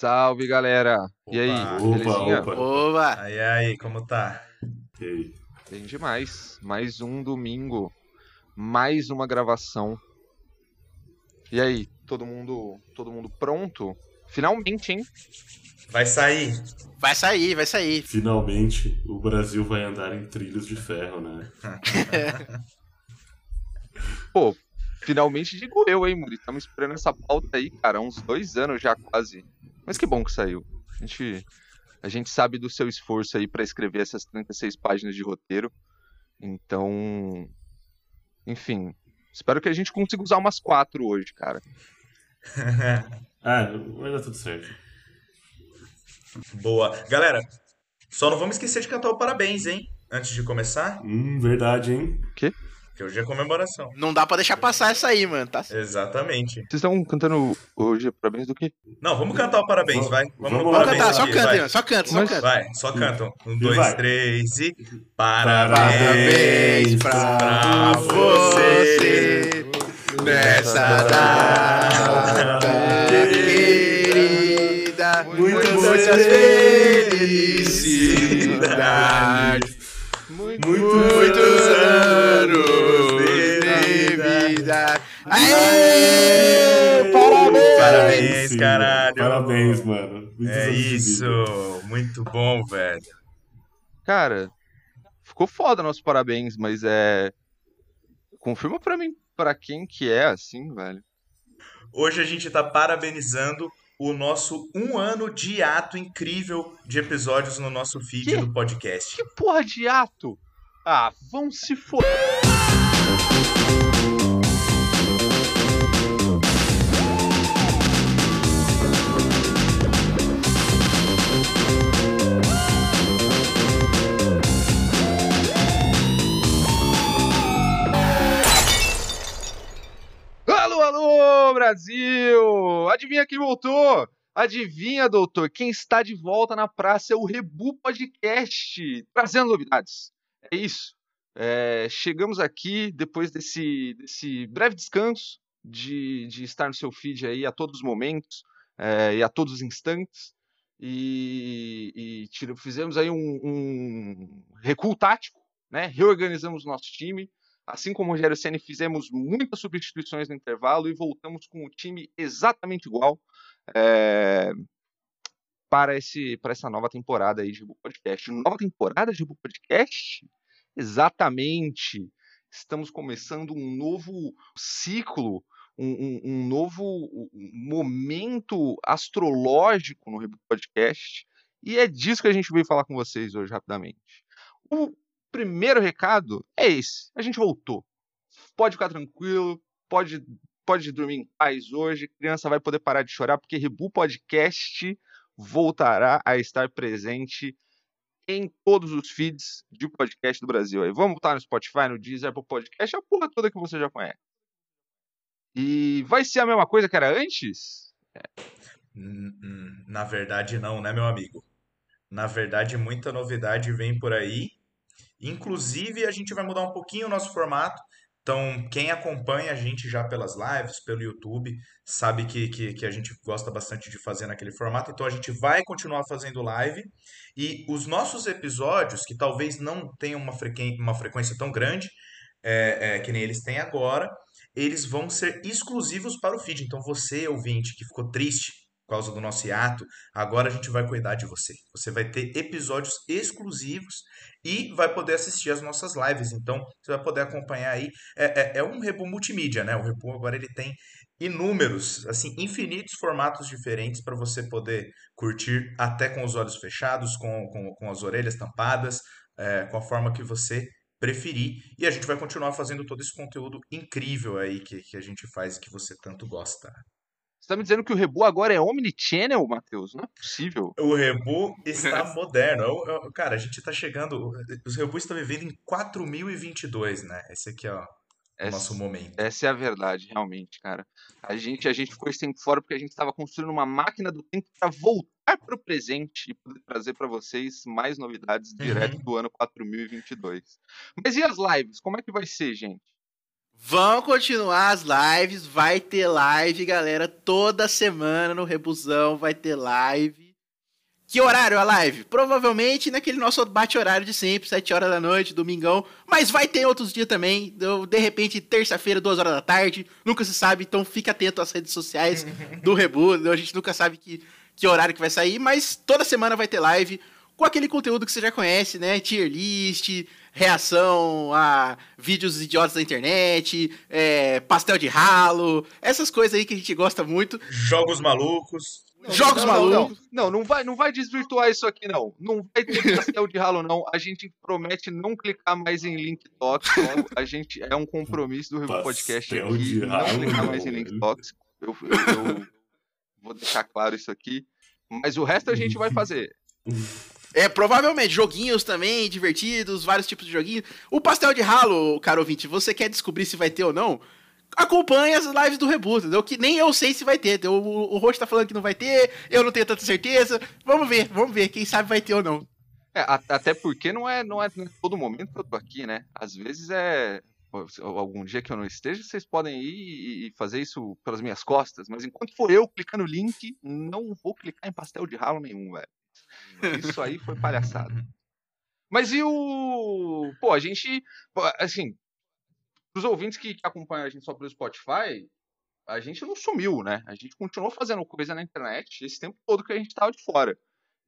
Salve, galera. E aí, Opa. belezinha? Opa, opa. Aí, aí, como tá? E aí? Bem demais. Mais um domingo, mais uma gravação. E aí, todo mundo, todo mundo pronto? Finalmente, hein? Vai sair. Vai sair, vai sair. Finalmente o Brasil vai andar em trilhos de ferro, né? Pô, finalmente digo eu, hein, Muri? Estamos esperando essa pauta aí, cara, há uns dois anos já quase. Mas que bom que saiu. A gente, a gente sabe do seu esforço aí pra escrever essas 36 páginas de roteiro. Então, enfim, espero que a gente consiga usar umas quatro hoje, cara. Ah, vai dar tudo certo. Boa. Galera, só não vamos esquecer de cantar o parabéns, hein? Antes de começar, Hum, verdade, hein? Que hoje é comemoração. Não dá pra deixar passar essa aí, mano. Tá? Exatamente. Vocês estão cantando hoje parabéns do quê? Não, vamos cantar o parabéns, Vamos- vai. Vamos, vamos parabéns cantar, só canta. Só canta, só canta. Vai, só cantam. Um, dois, vai. três e. Parabéns Parabéns pra pra você nessa data querida. Muitas Muitas felicidades. Muito, Muitos anos Aê! Parabéns! Parabéns, caralho. Parabéns, mano. Muitos É isso. vida. Muito bom, velho. Cara, ficou foda nosso parabéns, mas é. Confirma pra mim pra quem que é assim, velho. Hoje a gente tá parabenizando o nosso um ano de ato incrível de episódios no nosso feed Que? do podcast. Que porra de ato? Ah, vão se foder. Brasil! Adivinha quem voltou? Adivinha, doutor? Quem está de volta na praça é o Rebu Podcast, trazendo novidades. É isso. É, chegamos aqui depois desse, desse breve descanso de, de estar no seu feed aí a todos os momentos é, e a todos os instantes. E, e fizemos aí um, um recuo tático, né? reorganizamos nosso time. Assim como o Rogério Ceni fizemos muitas substituições no intervalo e voltamos com o time exatamente igual é, para, esse, para essa nova temporada aí de Rebu Podcast. Nova temporada de Rebu Podcast? Exatamente. Estamos começando um novo ciclo, um, um- um novo momento astrológico no Rebu Podcast. E é disso que a gente veio falar com vocês hoje rapidamente. O primeiro recado é esse: a gente voltou. Pode ficar tranquilo, pode, pode dormir em paz hoje. Criança vai poder parar de chorar, porque Rebu Podcast voltará a estar presente em todos os feeds de podcast do Brasil. Aí vamos botar no Spotify, no Deezer, Apple Podcast, a porra toda que você já conhece. E vai ser a mesma coisa que era antes? Hum, Na verdade, não, né, meu amigo? Na verdade, muita novidade vem por aí. Inclusive, a gente vai mudar um pouquinho o nosso formato. Então, quem acompanha a gente já pelas lives, pelo YouTube, sabe que, que, que a gente gosta bastante de fazer naquele formato. Então, a gente vai continuar fazendo live. E os nossos episódios, que talvez não tenham uma, frequen uma frequência tão grande, é, é, que nem eles têm agora, eles vão ser exclusivos para o feed. Então, você, ouvinte, que ficou triste causa do nosso hiato, agora a gente vai cuidar de você. Você vai ter episódios exclusivos e vai poder assistir as nossas lives. Então, você vai poder acompanhar aí. É, é, é um Rebu multimídia, né? O Rebu agora ele tem inúmeros, assim, infinitos formatos diferentes para você poder curtir até com os olhos fechados, com, com, com as orelhas tampadas, é, com a forma que você preferir. E a gente vai continuar fazendo todo esse conteúdo incrível aí que, que a gente faz e que você tanto gosta. Você tá me dizendo que o Rebu agora é omnichannel, Matheus? Não é possível. O Rebu está moderno. Eu- eu- cara, a gente tá chegando. Os Rebu estão vivendo em 4022, né? Esse aqui é ó, o Essa, nosso momento. essa é a verdade, realmente, cara. A gente, a gente ficou esse tempo fora porque a gente estava construindo uma máquina do tempo para voltar para o presente e poder trazer para vocês mais novidades direto do ano 4022. Mas e as lives? Como é que vai ser, gente? Vão continuar as lives, vai ter live, galera. Toda semana no Rebusão vai ter live. Que horário a live? Provavelmente naquele nosso bate-horário de sempre, 7 horas da noite, domingão. Mas vai ter outros dias também. De repente, terça-feira, 2 horas da tarde. Nunca se sabe, então fica atento às redes sociais do Rebu. A gente nunca sabe que, que horário que vai sair, mas toda semana vai ter live com aquele conteúdo que você já conhece, né? Tier list, reação a vídeos idiotas da internet, é, pastel de ralo, essas coisas aí que a gente gosta muito. Jogos malucos. Não, Jogos não, malucos. Não, não, não vai, não vai desvirtuar isso aqui, não. Não vai ter pastel de ralo, não. A gente promete não clicar mais em link tóxico. A gente é um compromisso do Review Podcast aqui. Não ralo, clicar mais em link tóxico. Eu, eu- eu vou deixar claro isso aqui. Mas o resto a gente vai fazer. É, provavelmente, joguinhos também, divertidos, vários tipos de joguinhos. O pastel de ralo, caro ouvinte, você quer descobrir se vai ter ou não? Acompanhe as lives do Reboot, entendeu? Que nem eu sei se vai ter. O, o Roxo tá falando que não vai ter, eu não tenho tanta certeza. Vamos ver, vamos ver, quem sabe vai ter ou não. É, a- até porque não é, não é todo momento que eu tô aqui, né? Às vezes é. Algum dia que eu não esteja, vocês podem ir e e fazer isso pelas minhas costas, mas enquanto for eu clicando no link, não vou clicar em pastel de ralo nenhum, velho. Isso aí foi palhaçada. Mas e o. Pô, a gente. Assim, os ouvintes que acompanham a gente só pelo Spotify, a gente não sumiu, né? A gente continuou fazendo coisa na internet esse tempo todo que a gente tava de fora.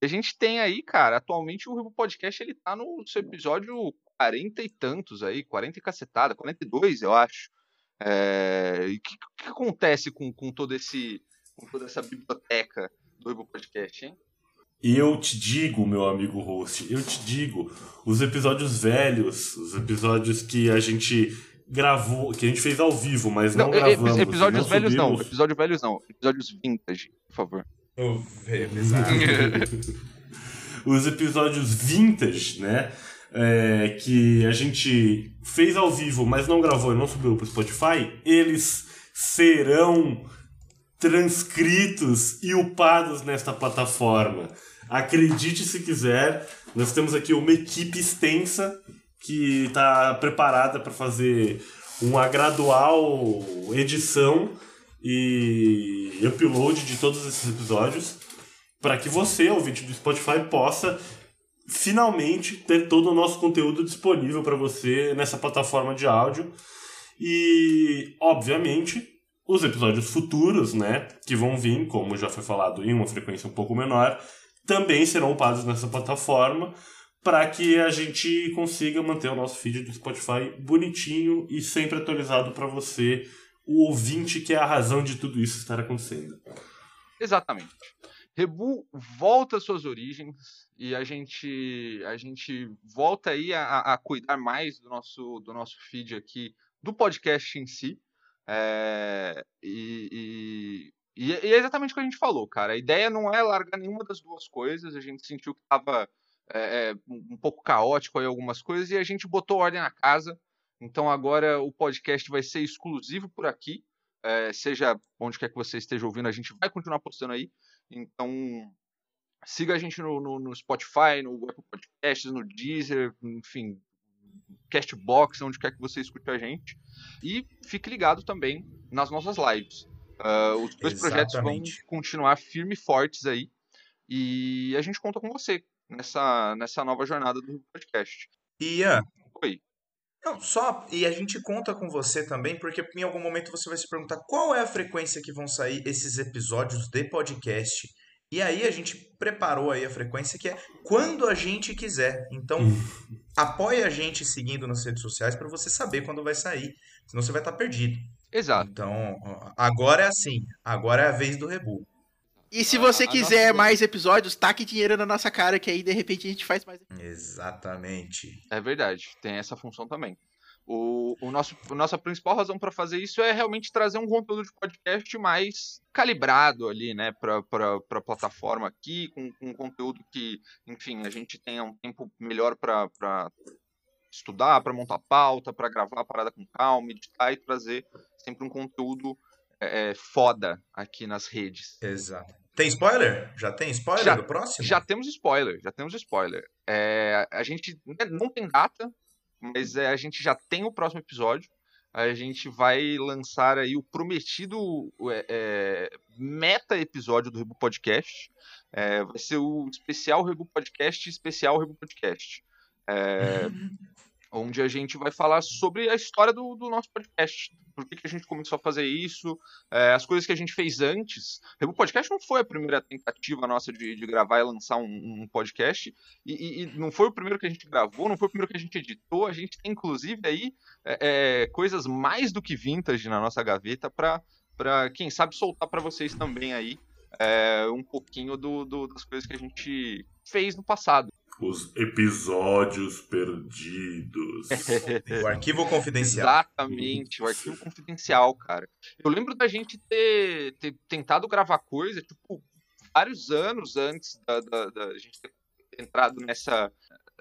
E a gente tem aí, cara, atualmente o Rebo Podcast ele tá no seu episódio 40 e tantos aí, 40 e cacetada, 42, eu acho. É, E o que, que acontece com, com todo esse com toda essa biblioteca do Rebo Podcast, hein? Eu te digo, meu amigo host, eu te digo, os episódios velhos, os episódios que a gente gravou, que a gente fez ao vivo, mas não, Não, gravamos. episódios não velhos não, subimos. episódios velhos não, episódios vintage, por favor. Oh, é, os episódios vintage, né? é, que a gente fez ao vivo, mas não gravou e não subiu pro Spotify, eles serão transcritos e upados nesta plataforma. Acredite se quiser, nós temos aqui uma equipe extensa que está preparada para fazer uma gradual edição e upload de todos esses episódios para que você, ouvinte do Spotify, possa finalmente ter todo o nosso conteúdo disponível para você nessa plataforma de áudio. E, obviamente, os episódios futuros, né, que vão vir, como já foi falado, em uma frequência um pouco menor, também serão upados nessa plataforma para que a gente consiga manter o nosso feed do Spotify bonitinho e sempre atualizado para você, o ouvinte que é a razão de tudo isso estar acontecendo. Exatamente. Rebu volta às suas origens e a gente a gente volta aí a, a cuidar mais do nosso do nosso feed aqui do podcast em si É, e, e, e é exatamente o que a gente falou, cara. A ideia não é largar nenhuma das duas coisas. A gente sentiu que estava é, um pouco caótico aí algumas coisas e a gente botou ordem na casa. Então agora o podcast vai ser exclusivo por aqui. É, seja onde quer que você esteja ouvindo, a gente vai continuar postando aí. Então, siga a gente no, no, no Spotify, no Apple Podcasts, no Deezer, enfim, Castbox, onde quer que você escute a gente. E fique ligado também nas nossas lives. Uh, os dois projetos vão Exatamente. continuar firme e fortes aí. E a gente conta com você nessa, nessa nova jornada do podcast. Ian, Oi. não, só. E a gente conta com você também, porque em algum momento você vai se perguntar qual é a frequência que vão sair esses episódios de podcast. E aí a gente preparou aí a frequência que é quando a gente quiser. Então, apoie a gente seguindo nas redes sociais para você saber quando vai sair. Senão você vai estar perdido. Exato. Então, agora é assim. Agora é a vez do Rebu. E se A- você a quiser nossa- mais episódios, taque dinheiro na nossa cara, que aí de repente a gente faz mais. Exatamente. É verdade, tem essa função também. O, o nosso, a nossa principal razão para fazer isso é realmente trazer um conteúdo de podcast mais calibrado ali, né, para a plataforma aqui, com, com conteúdo que, enfim, a gente tenha um tempo melhor para estudar, para montar pauta, para gravar a parada com calma, editar e trazer sempre um conteúdo é, é, foda aqui nas redes. Exato. Tem spoiler? Já tem spoiler Já- do próximo? Já temos spoiler, já temos spoiler. É, a gente né, não tem data, mas é, a gente já tem o próximo episódio. a gente vai lançar aí o prometido é, é, meta episódio do Rebu Podcast. É, vai ser o especial Rebu Podcast, especial Rebu Podcast. É, onde a gente vai falar sobre a história do, do nosso podcast. Por que, que, a gente começou a fazer isso, é, as coisas que a gente fez antes. O podcast não foi a primeira tentativa nossa de, de gravar e lançar um, um podcast, e, e, não foi o primeiro que a gente gravou, não foi o primeiro que a gente editou. A gente tem, inclusive, aí é, é, coisas mais do que vintage na nossa gaveta para, quem sabe, soltar para vocês também aí é, um pouquinho do, do, das coisas que a gente fez no passado. Os episódios perdidos. o arquivo confidencial. Exatamente, o arquivo confidencial, cara. Eu lembro da gente ter, ter tentado gravar coisa, tipo, vários anos antes da, da, da gente ter entrado nessa,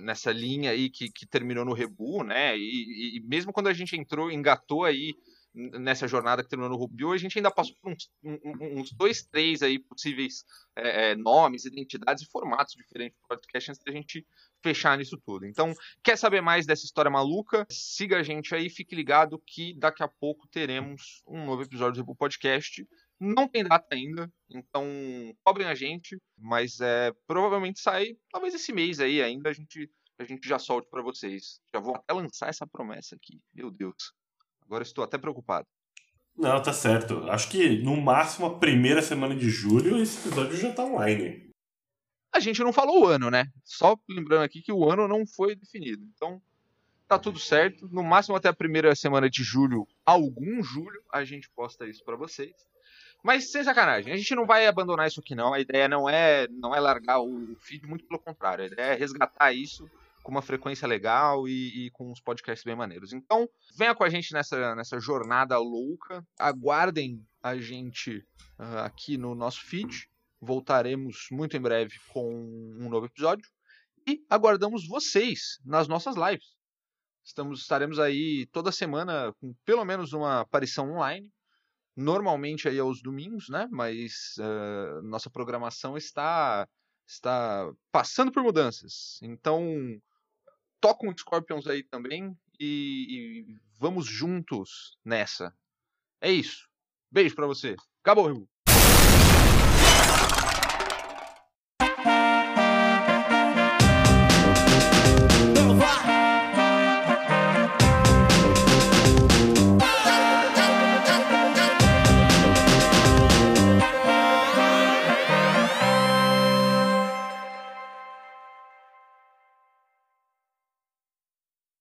nessa linha aí que, que terminou no Rebu, né? E, e, mesmo quando a gente entrou, engatou aí nessa jornada que terminou no Rubio, a gente ainda passou por uns, uns dois, três aí possíveis é, é, nomes, identidades e formatos diferentes do podcast antes da gente fechar nisso tudo. Então, quer saber mais dessa história maluca? Siga a gente aí, fique ligado que daqui a pouco teremos um novo episódio do Podcast. Não tem data ainda, então cobrem a gente, mas é, provavelmente sai talvez esse mês aí ainda a gente a gente já solte para vocês. Já vou até lançar essa promessa aqui. Meu Deus. Agora estou até preocupado. Não, tá certo. Acho que no máximo a primeira semana de julho esse episódio já tá online. A gente não falou o ano, né? Só lembrando aqui que o ano não foi definido. Então, tá tudo certo. No máximo até a primeira semana de julho, algum julho, a gente posta isso para vocês. Mas sem sacanagem, a gente não vai abandonar isso aqui não. A ideia não é não é largar o feed, muito pelo contrário. A ideia é resgatar isso com uma frequência legal e, e, com uns podcasts bem maneiros. Então, venha com a gente nessa, nessa jornada louca. Aguardem a gente uh, aqui no nosso feed. Voltaremos muito em breve com um novo episódio. E aguardamos vocês nas nossas lives. Estamos, estaremos aí toda semana com pelo menos uma aparição online. Normalmente aí aos domingos, né? Mas uh, nossa programação está está passando por mudanças. Então, toca um Scorpions aí também e, e vamos juntos nessa. É isso. Beijo para você. Acabou, Ribu.